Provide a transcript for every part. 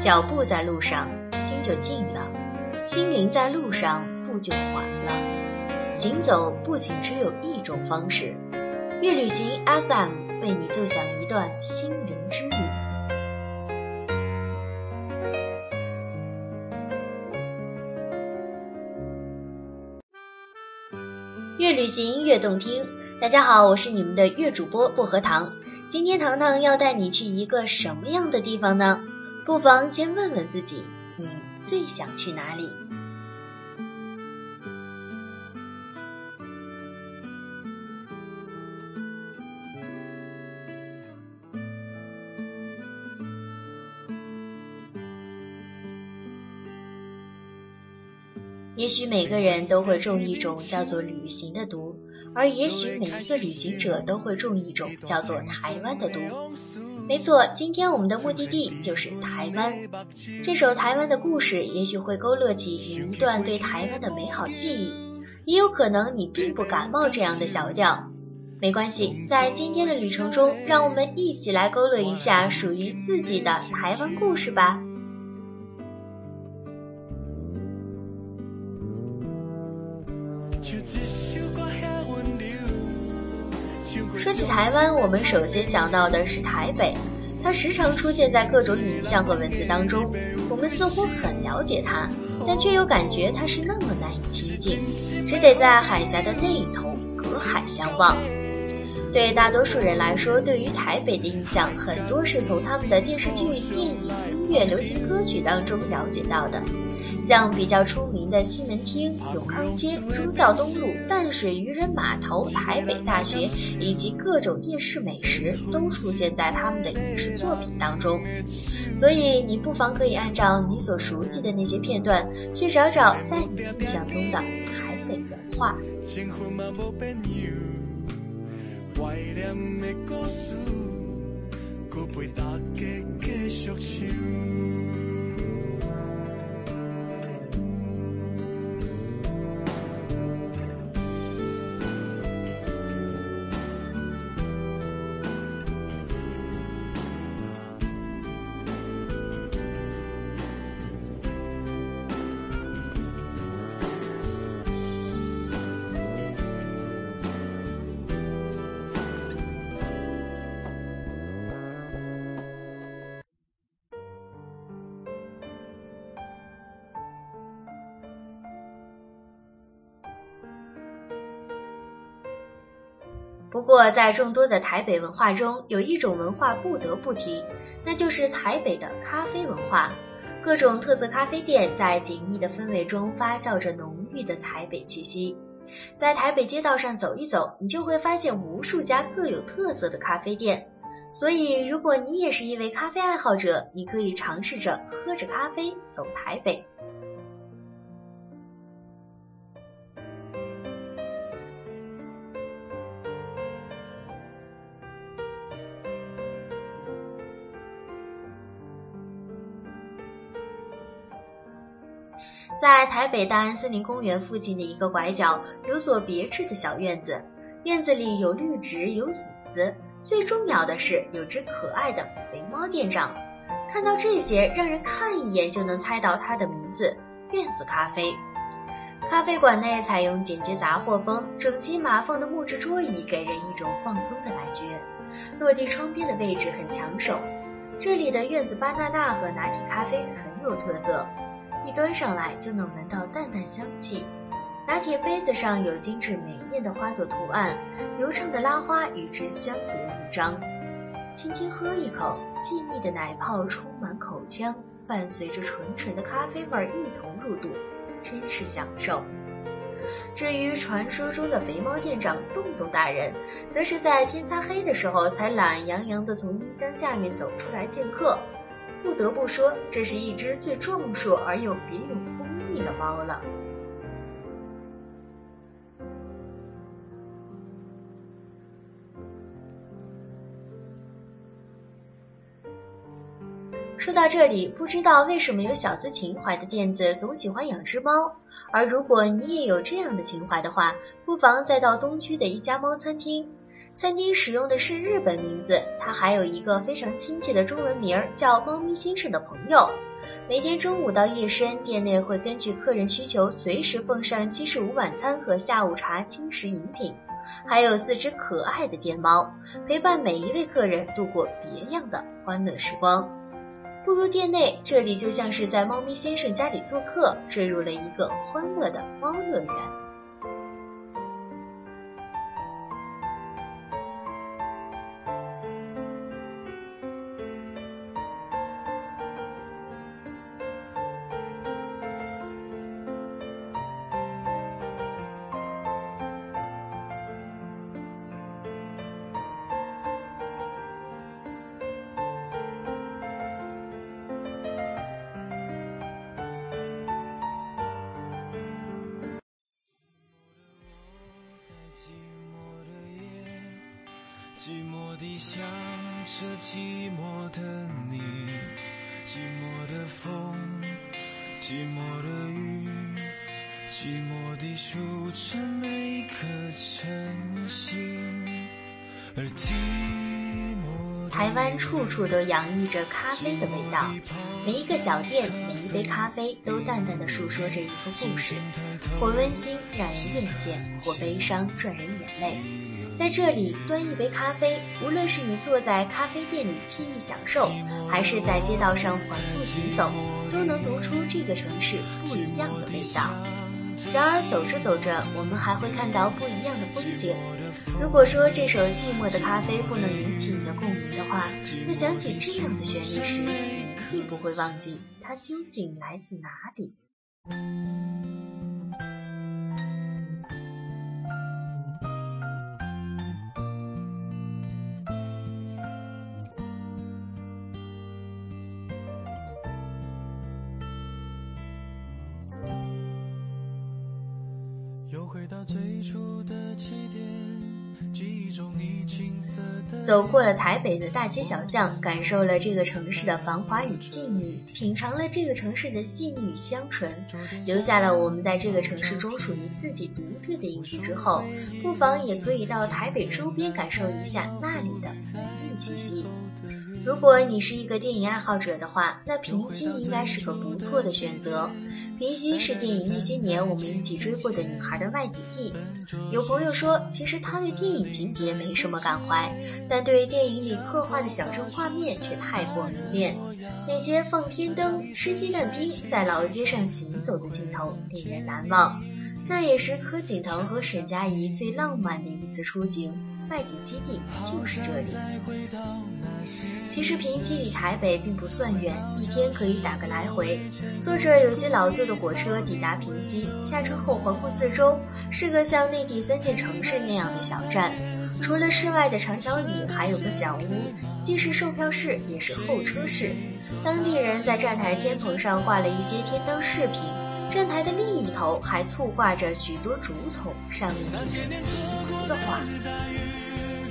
脚步在路上，心就静了；心灵在路上，步就缓了。行走不仅只有一种方式，月旅行 FM 为你奏响一段心灵之旅。越旅行越动听，大家好，我是你们的月主播薄荷糖。今天糖糖要带你去一个什么样的地方呢？不妨先问问自己，你最想去哪里？也许每个人都会中一种叫做旅行的毒，而也许每一个旅行者都会中一种叫做台湾的毒。没错，今天我们的目的地就是台湾。这首台湾的故事，也许会勾勒起你一段对台湾的美好记忆，也有可能你并不感冒这样的小调。没关系，在今天的旅程中，让我们一起来勾勒一下属于自己的台湾故事吧。台湾，我们首先想到的是台北，它时常出现在各种影像和文字当中。我们似乎很了解它，但却又感觉它是那么难以亲近，只得在海峡的那一头隔海相望。对大多数人来说，对于台北的印象，很多是从他们的电视剧、电影、音乐、流行歌曲当中了解到的。像比较出名的西门町、永康街、忠孝东路、淡水渔人码头、台北大学，以及各种夜市美食，都出现在他们的影视作品当中。所以，你不妨可以按照你所熟悉的那些片段，去找找在你印象中的台北文化。不过，在众多的台北文化中，有一种文化不得不提，那就是台北的咖啡文化。各种特色咖啡店在紧密的氛围中发酵着浓郁的台北气息。在台北街道上走一走，你就会发现无数家各有特色的咖啡店。所以，如果你也是一位咖啡爱好者，你可以尝试着喝着咖啡走台北。在台北大安森林公园附近的一个拐角，有所别致的小院子。院子里有绿植，有椅子，最重要的是有只可爱的肥猫店长。看到这些，让人看一眼就能猜到它的名字——院子咖啡。咖啡馆内采用简洁杂货风，整齐码放的木质桌椅给人一种放松的感觉。落地窗边的位置很抢手。这里的院子巴娜娜和拿铁咖啡很有特色。一端上来就能闻到淡淡香气，拿铁杯子上有精致美艳的花朵图案，流畅的拉花与之相得益彰。轻轻喝一口，细腻的奶泡充满口腔，伴随着纯纯的咖啡味一同入肚，真是享受。至于传说中的肥猫店长洞洞大人，则是在天擦黑的时候才懒洋洋地从音箱下面走出来见客。不得不说，这是一只最壮硕而又别有风韵的猫了。说到这里，不知道为什么有小资情怀的店子总喜欢养只猫，而如果你也有这样的情怀的话，不妨再到东区的一家猫餐厅。餐厅使用的是日本名字，它还有一个非常亲切的中文名儿，叫“猫咪先生的朋友”。每天中午到夜深，店内会根据客人需求，随时奉上西式午晚餐和下午茶轻食饮品，还有四只可爱的电猫，陪伴每一位客人度过别样的欢乐时光。步入店内，这里就像是在猫咪先生家里做客，坠入了一个欢乐的猫乐园。寂寞地想着寂寞的你，寂寞的风，寂寞的雨，寂寞地数着每颗晨星，而寂。台湾处处都洋溢着咖啡的味道，每一个小店，每一杯咖啡，都淡淡的诉说着一个故事，或温馨让人艳羡，或悲伤赚人眼泪。在这里端一杯咖啡，无论是你坐在咖啡店里惬意享受，还是在街道上缓步行走，都能读出这个城市不一样的味道。然而走着走着，我们还会看到不一样的风景。如果说这首寂寞的咖啡不能引起你的共鸣的话，那想起这样的旋律时，你一定不会忘记它究竟来自哪里。走过了台北的大街小巷，感受了这个城市的繁华与静谧，品尝了这个城市的细腻与香醇，留下了我们在这个城市中属于自己独特的印记之后，不妨也可以到台北周边感受一下那里的文艺气息。如果你是一个电影爱好者的话，那平息应该是个不错的选择。平息是电影那些年我们一起追过的女孩的外景地。有朋友说，其实他对电影情节没什么感怀，但对电影里刻画的小镇画面却太过迷恋。那些放天灯、吃鸡蛋冰，在老街上行走的镜头令人难忘。那也是柯景腾和沈佳宜最浪漫的一次出行。外景基地就是这里。其实平西离台北并不算远，一天可以打个来回。坐着有些老旧的火车抵达平西，下车后环顾四周，是个像内地三线城市那样的小站。除了室外的长条椅，还有个小屋，既是售票室，也是候车室。当地人在站台天棚上挂了一些天灯饰品，站台的另一头还簇挂着许多竹筒，上面写着祈福的话。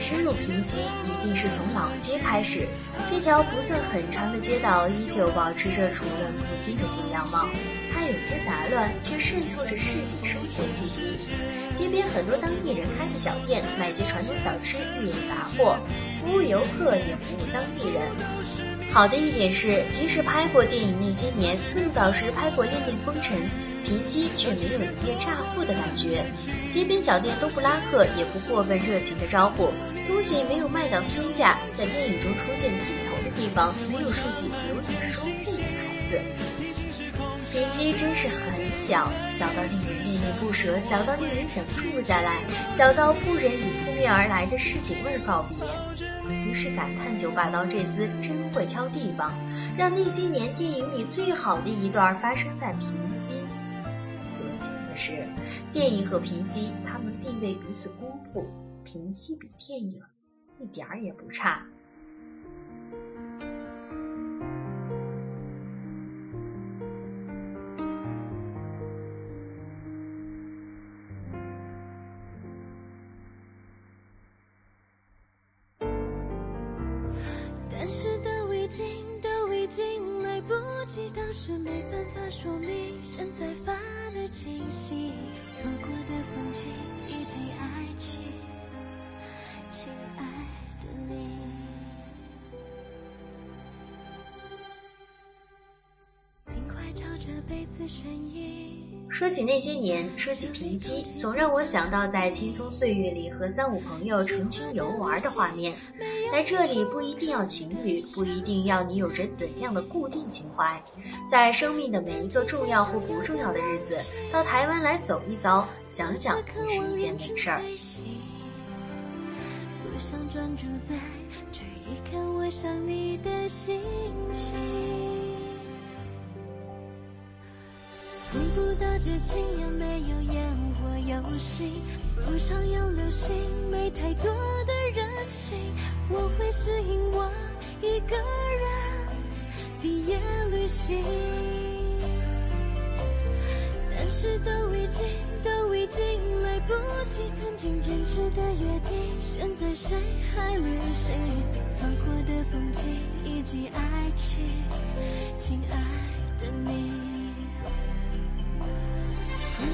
深入平西，一定是从老街开始。这条不算很长的街道，依旧保持着楚人不惊的旧样貌。它有些杂乱，却渗透着市井生活气息。街边很多当地人开的小店，卖些传统小吃，日用杂货，服务游客也服务当地人。好的一点是，即使拍过电影那些年，更早时拍过《恋恋风尘》。平息却没有一夜乍富的感觉，街边小店都不拉客，也不过分热情的招呼，东西没有卖到天价，在电影中出现镜头的地方，没有竖起有点收。平息真是很小，小到令人恋恋不舍，小到令人想住下来，小到不忍与扑面而来的市井味告别。于是感叹九把刀这厮真会挑地方，让那些年电影里最好的一段发生在平西。所幸的是电影和平息，他们并未彼此辜负。平息比电影一点儿也不差。已经，都已经来不及，当时没办法说明，现在发。清晰，错过的风景以及爱情，亲爱的你。你快朝着彼此身影说起那些年，说起平息，总让我想到在青葱岁月里和三五朋友成群游玩的画面。来这里不一定要情侣，不一定要你有着怎样的固定情怀，在生命的每一个重要或不重要的日子，到台湾来走一遭，想想也是一件美事儿。碰不到这情也没有烟火游戏，不常有流星，没太多的任性。我会适应我一个人毕业旅行，但是都已经都已经来不及，曾经坚持的约定，现在谁还旅行？错过的风景以及爱情，亲爱的你。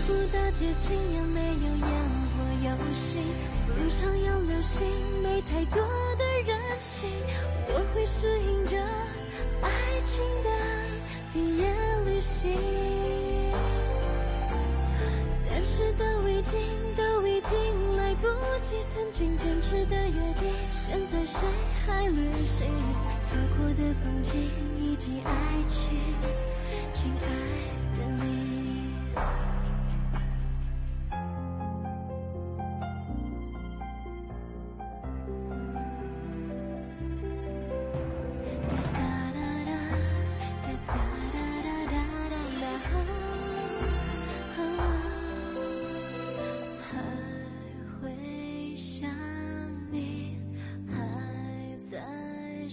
不到节庆也没有烟火游戏，不常有流星，没太多的任性。我会适应着爱情的毕业旅行，但是都已经都已经来不及，曾经坚持的约定，现在谁还旅行？错过的风景以及爱情，亲爱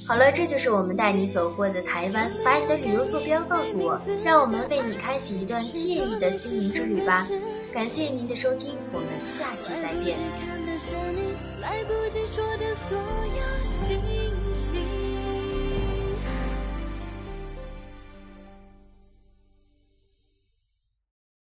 好了，这就是我们带你走过的台湾。把你的旅游坐标告诉我，让我们为你开启一段惬意的心灵之旅吧。感谢您的收听，我们下期再见。来不及说的所有心情。